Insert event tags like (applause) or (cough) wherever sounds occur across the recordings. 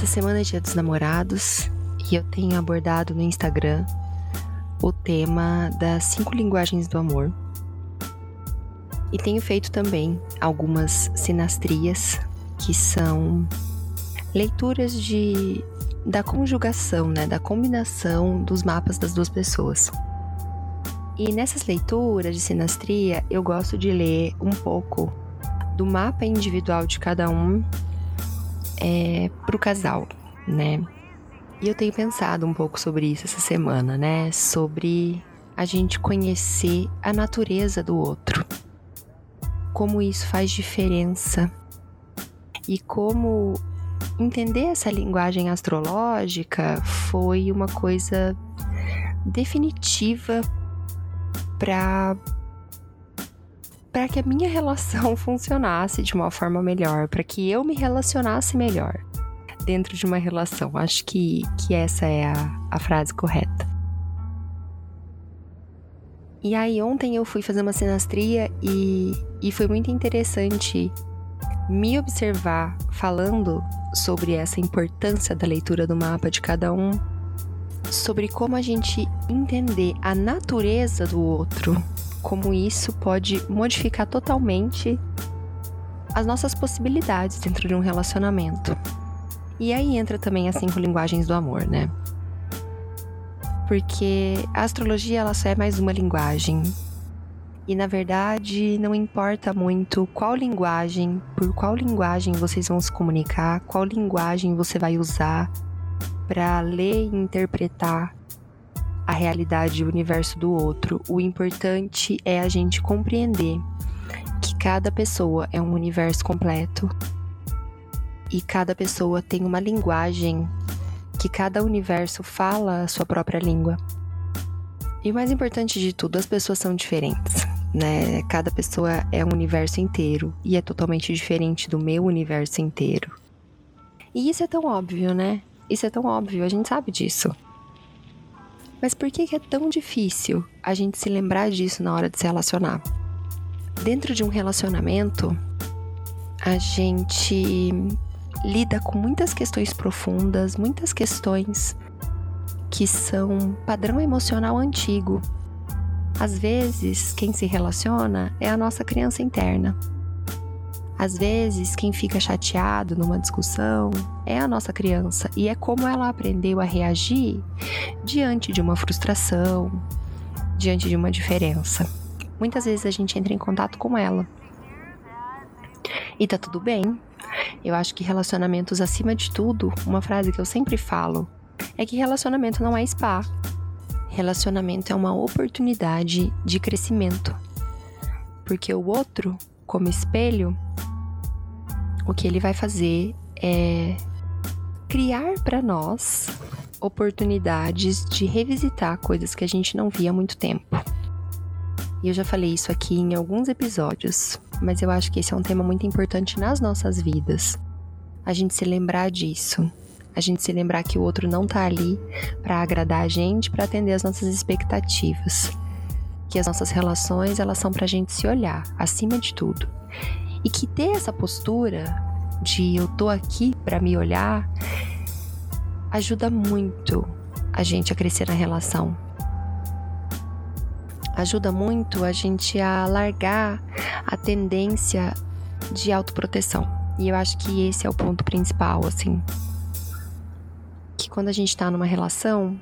Essa semana é Dia dos Namorados e eu tenho abordado no Instagram o tema das cinco linguagens do amor. E tenho feito também algumas sinastrias, que são leituras de da conjugação, né, da combinação dos mapas das duas pessoas. E nessas leituras de sinastria, eu gosto de ler um pouco do mapa individual de cada um é, para o casal, né? E eu tenho pensado um pouco sobre isso essa semana, né? Sobre a gente conhecer a natureza do outro. Como isso faz diferença. E como entender essa linguagem astrológica foi uma coisa definitiva para para que a minha relação (laughs) funcionasse de uma forma melhor, para que eu me relacionasse melhor dentro de uma relação. Acho que, que essa é a, a frase correta. E aí ontem eu fui fazer uma sinastria e, e foi muito interessante me observar falando sobre essa importância da leitura do mapa de cada um, sobre como a gente entender a natureza do outro, como isso pode modificar totalmente as nossas possibilidades dentro de um relacionamento. E aí entra também as cinco linguagens do amor, né? Porque a astrologia ela só é mais uma linguagem. E na verdade, não importa muito qual linguagem, por qual linguagem vocês vão se comunicar, qual linguagem você vai usar para ler e interpretar a realidade e o universo do outro. O importante é a gente compreender que cada pessoa é um universo completo e cada pessoa tem uma linguagem que cada universo fala a sua própria língua. E o mais importante de tudo, as pessoas são diferentes, né? Cada pessoa é um universo inteiro e é totalmente diferente do meu universo inteiro. E isso é tão óbvio, né? Isso é tão óbvio, a gente sabe disso. Mas por que é tão difícil a gente se lembrar disso na hora de se relacionar? Dentro de um relacionamento, a gente lida com muitas questões profundas, muitas questões que são padrão emocional antigo. Às vezes, quem se relaciona é a nossa criança interna. Às vezes, quem fica chateado numa discussão é a nossa criança e é como ela aprendeu a reagir diante de uma frustração, diante de uma diferença. Muitas vezes a gente entra em contato com ela. E tá tudo bem, eu acho que relacionamentos, acima de tudo, uma frase que eu sempre falo é que relacionamento não é spa. Relacionamento é uma oportunidade de crescimento. Porque o outro, como espelho, o que ele vai fazer é criar para nós oportunidades de revisitar coisas que a gente não via há muito tempo. E eu já falei isso aqui em alguns episódios, mas eu acho que esse é um tema muito importante nas nossas vidas. A gente se lembrar disso. A gente se lembrar que o outro não tá ali para agradar a gente, para atender as nossas expectativas. Que as nossas relações, elas são pra gente se olhar, acima de tudo. E que ter essa postura de eu tô aqui para me olhar ajuda muito a gente a crescer na relação, ajuda muito a gente a largar a tendência de autoproteção. E eu acho que esse é o ponto principal, assim. Que quando a gente tá numa relação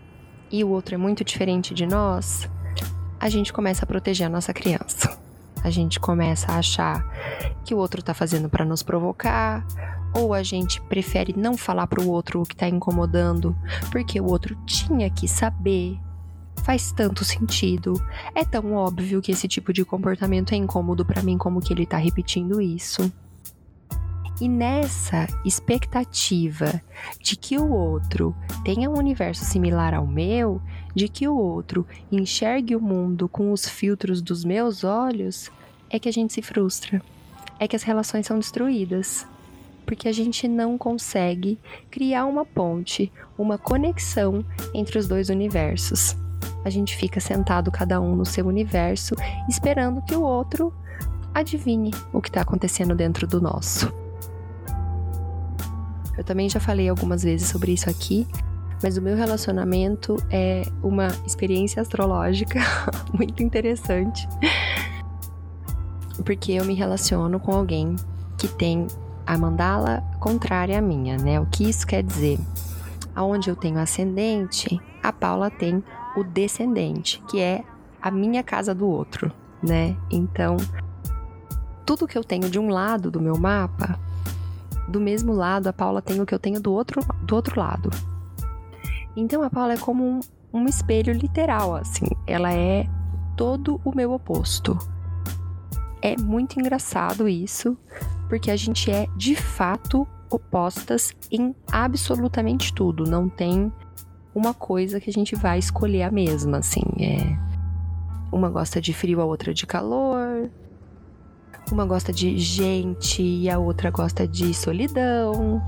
e o outro é muito diferente de nós, a gente começa a proteger a nossa criança. A gente começa a achar que o outro tá fazendo para nos provocar, ou a gente prefere não falar para o outro o que tá incomodando, porque o outro tinha que saber faz tanto sentido. É tão óbvio que esse tipo de comportamento é incômodo para mim como que ele tá repetindo isso. E nessa expectativa de que o outro tenha um universo similar ao meu, de que o outro enxergue o mundo com os filtros dos meus olhos, é que a gente se frustra. É que as relações são destruídas. Porque a gente não consegue criar uma ponte, uma conexão entre os dois universos a gente fica sentado cada um no seu universo, esperando que o outro adivinhe o que está acontecendo dentro do nosso. Eu também já falei algumas vezes sobre isso aqui, mas o meu relacionamento é uma experiência astrológica (laughs) muito interessante. Porque eu me relaciono com alguém que tem a mandala contrária à minha, né? O que isso quer dizer? Aonde eu tenho ascendente, a Paula tem o descendente, que é a minha casa do outro, né? Então, tudo que eu tenho de um lado do meu mapa, do mesmo lado a Paula tem o que eu tenho do outro, do outro lado. Então a Paula é como um, um espelho literal, assim. Ela é todo o meu oposto. É muito engraçado isso, porque a gente é de fato opostas em absolutamente tudo. Não tem uma coisa que a gente vai escolher a mesma, assim. É... Uma gosta de frio, a outra de calor. Uma gosta de gente e a outra gosta de solidão.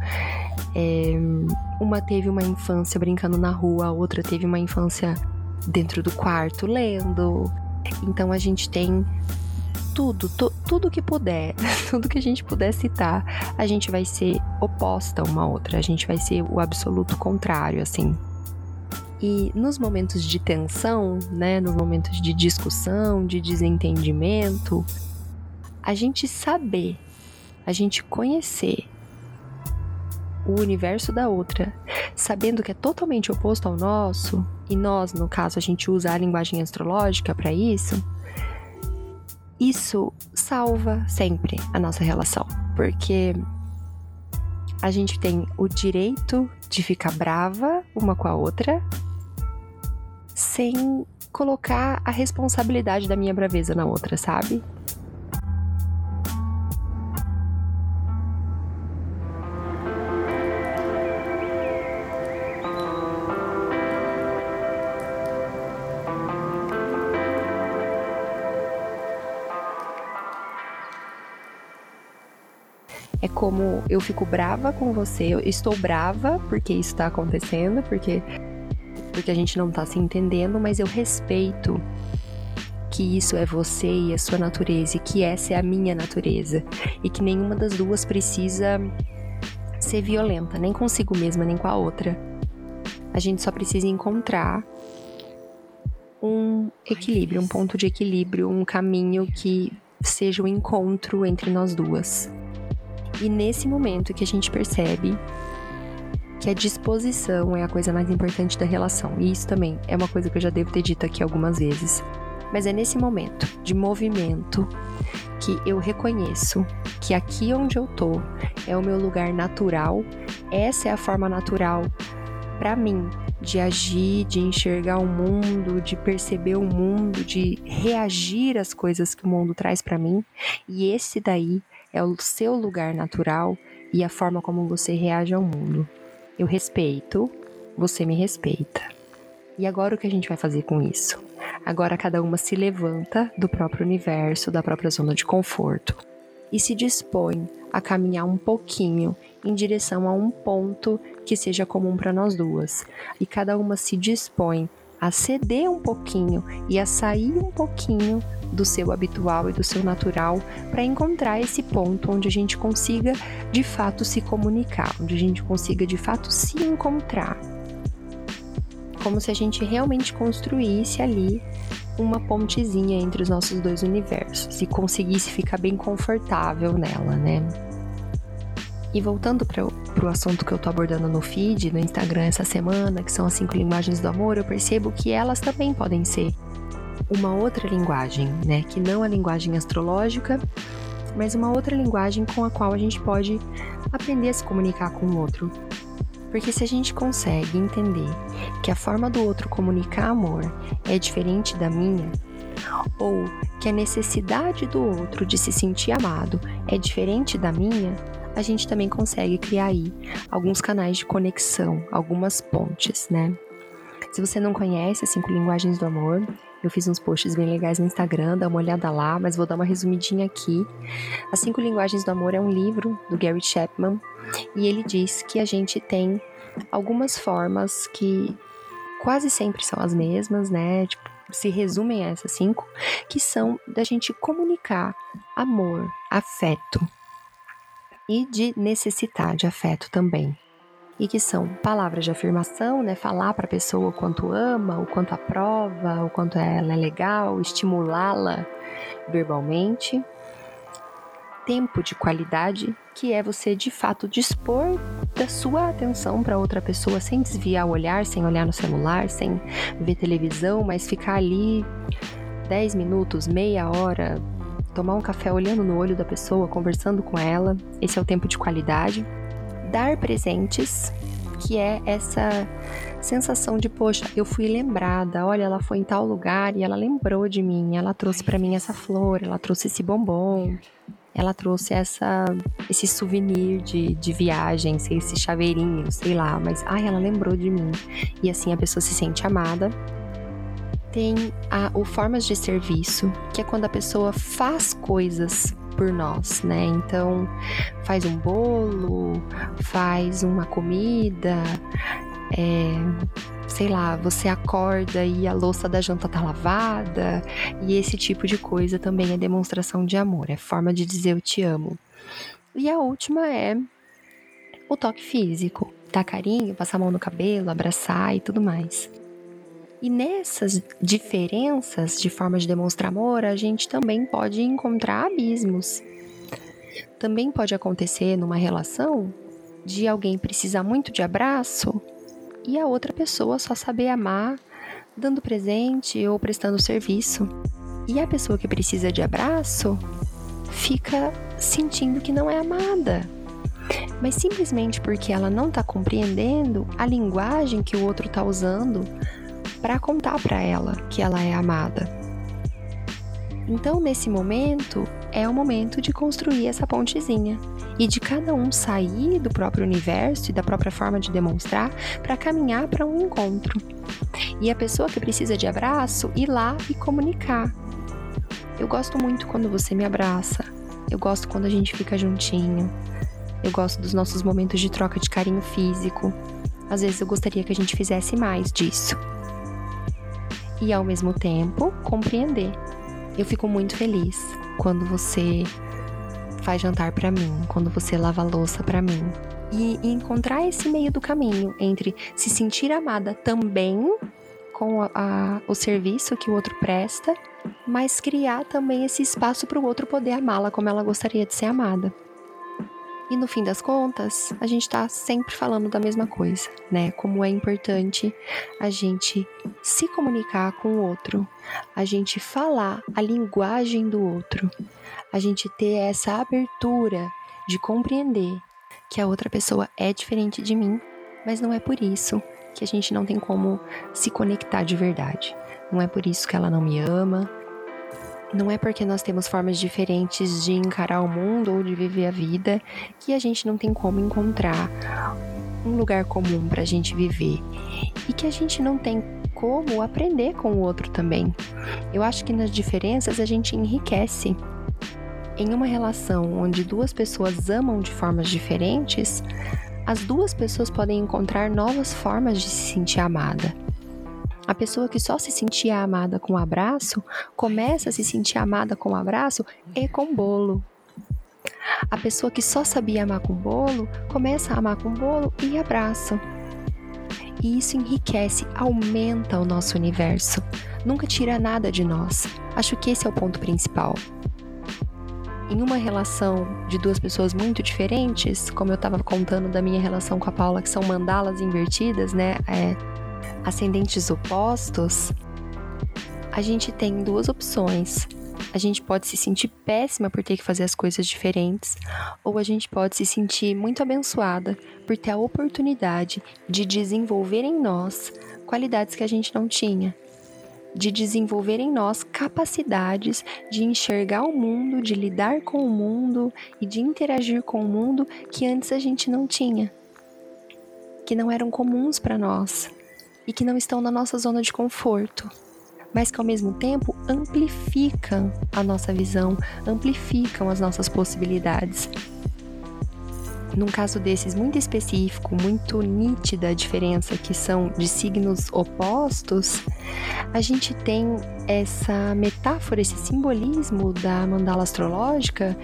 É, uma teve uma infância brincando na rua, a outra teve uma infância dentro do quarto lendo. Então a gente tem tudo, tu, tudo que puder, (laughs) tudo que a gente puder citar, a gente vai ser oposta uma outra, a gente vai ser o absoluto contrário, assim. E nos momentos de tensão, né, nos momentos de discussão, de desentendimento, a gente saber, a gente conhecer o universo da outra, sabendo que é totalmente oposto ao nosso, e nós, no caso, a gente usa a linguagem astrológica para isso, isso salva sempre a nossa relação, porque a gente tem o direito de ficar brava uma com a outra sem colocar a responsabilidade da minha braveza na outra, sabe? Como eu fico brava com você, eu estou brava porque isso está acontecendo, porque porque a gente não tá se entendendo, mas eu respeito que isso é você e a sua natureza e que essa é a minha natureza e que nenhuma das duas precisa ser violenta, nem consigo mesma, nem com a outra. A gente só precisa encontrar um equilíbrio, um ponto de equilíbrio, um caminho que seja o um encontro entre nós duas. E nesse momento que a gente percebe que a disposição é a coisa mais importante da relação. E isso também é uma coisa que eu já devo ter dito aqui algumas vezes. Mas é nesse momento de movimento que eu reconheço que aqui onde eu tô é o meu lugar natural, essa é a forma natural para mim de agir, de enxergar o mundo, de perceber o mundo, de reagir às coisas que o mundo traz para mim. E esse daí é o seu lugar natural e a forma como você reage ao mundo. Eu respeito, você me respeita. E agora o que a gente vai fazer com isso? Agora cada uma se levanta do próprio universo, da própria zona de conforto e se dispõe a caminhar um pouquinho em direção a um ponto que seja comum para nós duas. E cada uma se dispõe a ceder um pouquinho e a sair um pouquinho do seu habitual e do seu natural para encontrar esse ponto onde a gente consiga de fato se comunicar, onde a gente consiga de fato se encontrar. Como se a gente realmente construísse ali uma pontezinha entre os nossos dois universos e conseguisse ficar bem confortável nela, né? E voltando para o assunto que eu tô abordando no feed, no Instagram essa semana, que são as cinco linguagens do amor, eu percebo que elas também podem ser uma outra linguagem, né? Que não a linguagem astrológica, mas uma outra linguagem com a qual a gente pode aprender a se comunicar com o outro. Porque se a gente consegue entender que a forma do outro comunicar amor é diferente da minha, ou que a necessidade do outro de se sentir amado é diferente da minha, a gente também consegue criar aí alguns canais de conexão, algumas pontes, né? Se você não conhece as cinco linguagens do amor, eu fiz uns posts bem legais no Instagram, dá uma olhada lá, mas vou dar uma resumidinha aqui. As Cinco Linguagens do Amor é um livro do Gary Chapman e ele diz que a gente tem algumas formas que quase sempre são as mesmas, né? Tipo, se resumem a essas cinco, que são da gente comunicar amor, afeto e de necessitar de afeto também, e que são palavras de afirmação, né? Falar para a pessoa o quanto ama, o quanto aprova, o quanto ela é legal, estimulá-la verbalmente. Tempo de qualidade, que é você de fato dispor da sua atenção para outra pessoa sem desviar o olhar, sem olhar no celular, sem ver televisão, mas ficar ali 10 minutos, meia hora, tomar um café olhando no olho da pessoa, conversando com ela. Esse é o tempo de qualidade dar presentes, que é essa sensação de, poxa, eu fui lembrada, olha, ela foi em tal lugar e ela lembrou de mim, ela trouxe para mim essa flor, ela trouxe esse bombom, ela trouxe essa esse souvenir de, de viagem, esse chaveirinho, sei lá, mas ai, ela lembrou de mim. E assim a pessoa se sente amada. Tem a, o formas de serviço, que é quando a pessoa faz coisas por nós, né? Então, faz um bolo, faz uma comida, é, sei lá, você acorda e a louça da janta tá lavada, e esse tipo de coisa também é demonstração de amor, é forma de dizer eu te amo. E a última é o toque físico, dar carinho, passar a mão no cabelo, abraçar e tudo mais. E nessas diferenças de forma de demonstrar amor, a gente também pode encontrar abismos. Também pode acontecer numa relação de alguém precisar muito de abraço e a outra pessoa só saber amar dando presente ou prestando serviço. E a pessoa que precisa de abraço fica sentindo que não é amada. Mas simplesmente porque ela não está compreendendo a linguagem que o outro está usando para contar para ela que ela é amada. Então, nesse momento, é o momento de construir essa pontezinha e de cada um sair do próprio universo e da própria forma de demonstrar para caminhar para um encontro. E a pessoa que precisa de abraço ir lá e comunicar. Eu gosto muito quando você me abraça. Eu gosto quando a gente fica juntinho. Eu gosto dos nossos momentos de troca de carinho físico. Às vezes eu gostaria que a gente fizesse mais disso e ao mesmo tempo compreender. Eu fico muito feliz quando você faz jantar para mim, quando você lava louça para mim. E, e, encontrar esse meio do caminho entre se sentir amada também com a, a, o serviço que o outro presta, mas criar também esse espaço para o outro poder amá-la como ela gostaria de ser amada. E no fim das contas, a gente está sempre falando da mesma coisa, né? Como é importante a gente se comunicar com o outro, a gente falar a linguagem do outro, a gente ter essa abertura de compreender que a outra pessoa é diferente de mim, mas não é por isso que a gente não tem como se conectar de verdade. Não é por isso que ela não me ama, não é porque nós temos formas diferentes de encarar o mundo ou de viver a vida que a gente não tem como encontrar um lugar comum para a gente viver e que a gente não tem como aprender com o outro também. Eu acho que nas diferenças a gente enriquece. Em uma relação onde duas pessoas amam de formas diferentes, as duas pessoas podem encontrar novas formas de se sentir amada. A pessoa que só se sentia amada com um abraço começa a se sentir amada com um abraço e com bolo. A pessoa que só sabia amar com bolo começa a amar com bolo e abraço. E isso enriquece, aumenta o nosso universo. Nunca tira nada de nós. Acho que esse é o ponto principal. Em uma relação de duas pessoas muito diferentes, como eu estava contando da minha relação com a Paula, que são mandalas invertidas, né? É, ascendentes opostos, a gente tem duas opções. A gente pode se sentir péssima por ter que fazer as coisas diferentes, ou a gente pode se sentir muito abençoada por ter a oportunidade de desenvolver em nós qualidades que a gente não tinha, de desenvolver em nós capacidades de enxergar o mundo, de lidar com o mundo e de interagir com o mundo que antes a gente não tinha, que não eram comuns para nós e que não estão na nossa zona de conforto, mas que ao mesmo tempo amplificam a nossa visão, amplificam as nossas possibilidades. Num caso desses muito específico, muito nítida a diferença que são de signos opostos, a gente tem essa metáfora, esse simbolismo da mandala astrológica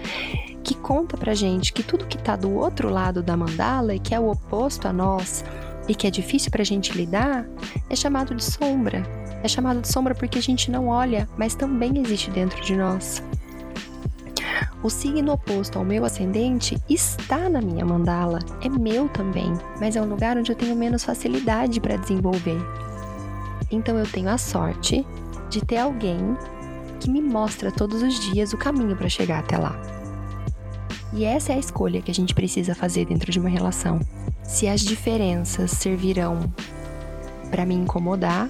que conta pra gente que tudo que tá do outro lado da mandala e que é o oposto a nós e que é difícil pra gente lidar, é chamado de sombra. É chamado de sombra porque a gente não olha, mas também existe dentro de nós. O signo oposto ao meu ascendente está na minha mandala, é meu também, mas é um lugar onde eu tenho menos facilidade para desenvolver. Então eu tenho a sorte de ter alguém que me mostra todos os dias o caminho para chegar até lá. E essa é a escolha que a gente precisa fazer dentro de uma relação. Se as diferenças servirão para me incomodar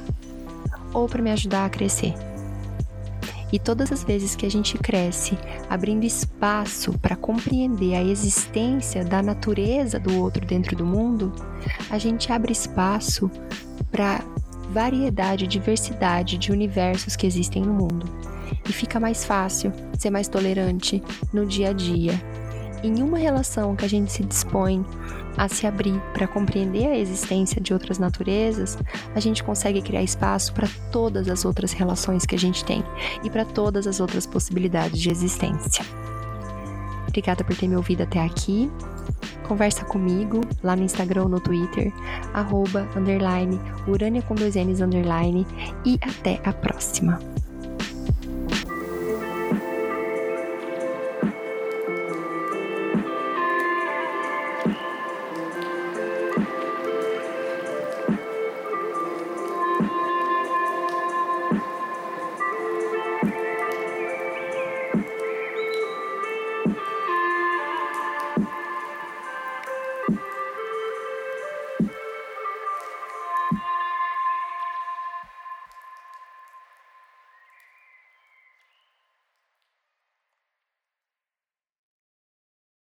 ou para me ajudar a crescer. E todas as vezes que a gente cresce, abrindo espaço para compreender a existência da natureza do outro dentro do mundo, a gente abre espaço para variedade, diversidade de universos que existem no mundo. E fica mais fácil ser mais tolerante no dia a dia. Em uma relação que a gente se dispõe a se abrir para compreender a existência de outras naturezas, a gente consegue criar espaço para todas as outras relações que a gente tem e para todas as outras possibilidades de existência. Obrigada por ter me ouvido até aqui. Conversa comigo lá no Instagram ou no Twitter, arroba, underline, urânia com dois N's, underline, e até a próxima.